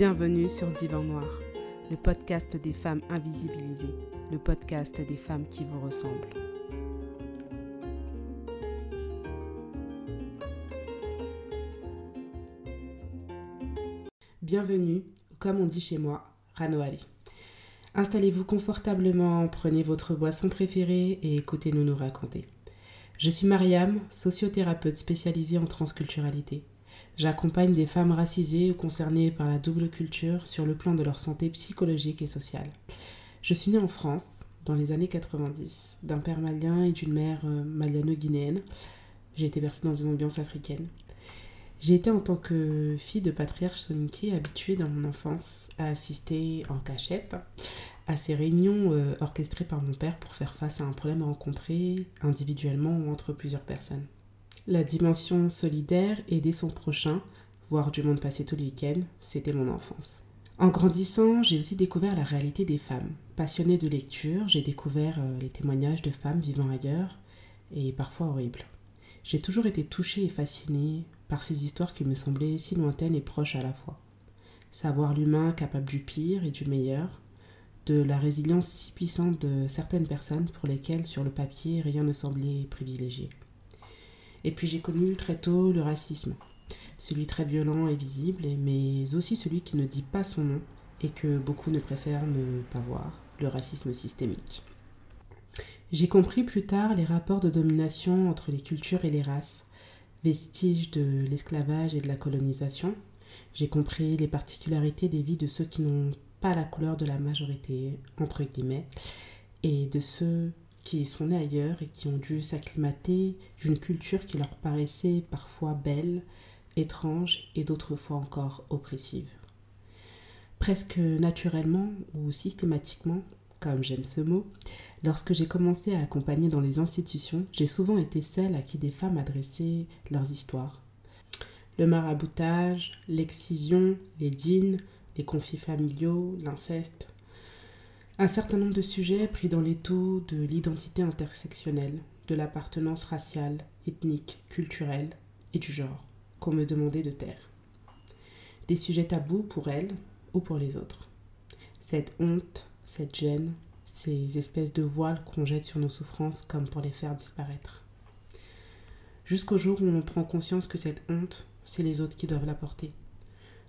Bienvenue sur Divan Noir, le podcast des femmes invisibilisées, le podcast des femmes qui vous ressemblent. Bienvenue, comme on dit chez moi, Ranoali. Installez-vous confortablement, prenez votre boisson préférée et écoutez-nous nous raconter. Je suis Mariam, sociothérapeute spécialisée en transculturalité. J'accompagne des femmes racisées ou concernées par la double culture sur le plan de leur santé psychologique et sociale. Je suis née en France dans les années 90 d'un père malien et d'une mère euh, maliano-guinéenne. J'ai été bercée dans une ambiance africaine. J'ai été en tant que fille de patriarche soninké habituée dans mon enfance à assister en cachette à ces réunions euh, orchestrées par mon père pour faire face à un problème rencontré individuellement ou entre plusieurs personnes. La dimension solidaire, aider son prochain, voir du monde passer tout le week-end, c'était mon enfance. En grandissant, j'ai aussi découvert la réalité des femmes. Passionnée de lecture, j'ai découvert euh, les témoignages de femmes vivant ailleurs et parfois horribles. J'ai toujours été touchée et fascinée par ces histoires qui me semblaient si lointaines et proches à la fois. Savoir l'humain capable du pire et du meilleur, de la résilience si puissante de certaines personnes pour lesquelles sur le papier rien ne semblait privilégié. Et puis j'ai connu très tôt le racisme, celui très violent et visible, mais aussi celui qui ne dit pas son nom et que beaucoup ne préfèrent ne pas voir, le racisme systémique. J'ai compris plus tard les rapports de domination entre les cultures et les races, vestiges de l'esclavage et de la colonisation. J'ai compris les particularités des vies de ceux qui n'ont pas la couleur de la majorité, entre guillemets, et de ceux qui sont nés ailleurs et qui ont dû s'acclimater d'une culture qui leur paraissait parfois belle, étrange et d'autres fois encore oppressive. Presque naturellement ou systématiquement, comme j'aime ce mot, lorsque j'ai commencé à accompagner dans les institutions, j'ai souvent été celle à qui des femmes adressaient leurs histoires. Le maraboutage, l'excision, les dînes, les conflits familiaux, l'inceste. Un certain nombre de sujets pris dans les de l'identité intersectionnelle, de l'appartenance raciale, ethnique, culturelle et du genre qu'on me demandait de taire. Des sujets tabous pour elles ou pour les autres. Cette honte, cette gêne, ces espèces de voiles qu'on jette sur nos souffrances comme pour les faire disparaître. Jusqu'au jour où on prend conscience que cette honte, c'est les autres qui doivent la porter.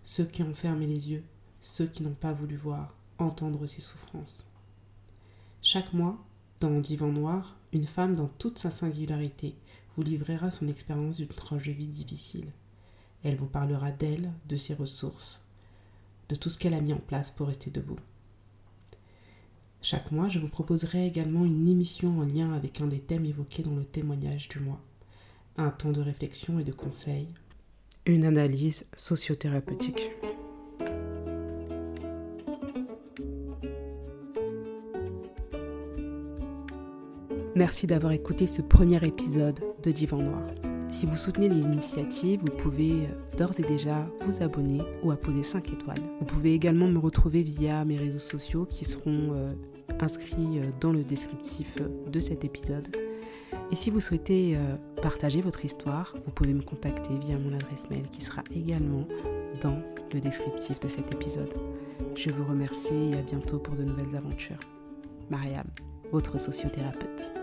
Ceux qui ont fermé les yeux, ceux qui n'ont pas voulu voir, entendre ces souffrances. Chaque mois, dans Divan Noir, une femme dans toute sa singularité vous livrera son expérience d'une tranche de vie difficile. Elle vous parlera d'elle, de ses ressources, de tout ce qu'elle a mis en place pour rester debout. Chaque mois, je vous proposerai également une émission en lien avec un des thèmes évoqués dans le témoignage du mois. Un temps de réflexion et de conseil. Une analyse sociothérapeutique. Merci d'avoir écouté ce premier épisode de Divan Noir. Si vous soutenez l'initiative, vous pouvez euh, d'ores et déjà vous abonner ou apposer 5 étoiles. Vous pouvez également me retrouver via mes réseaux sociaux qui seront euh, inscrits euh, dans le descriptif de cet épisode. Et si vous souhaitez partager votre histoire, vous pouvez me contacter via mon adresse mail qui sera également dans le descriptif de cet épisode. Je vous remercie et à bientôt pour de nouvelles aventures. Mariam, votre sociothérapeute.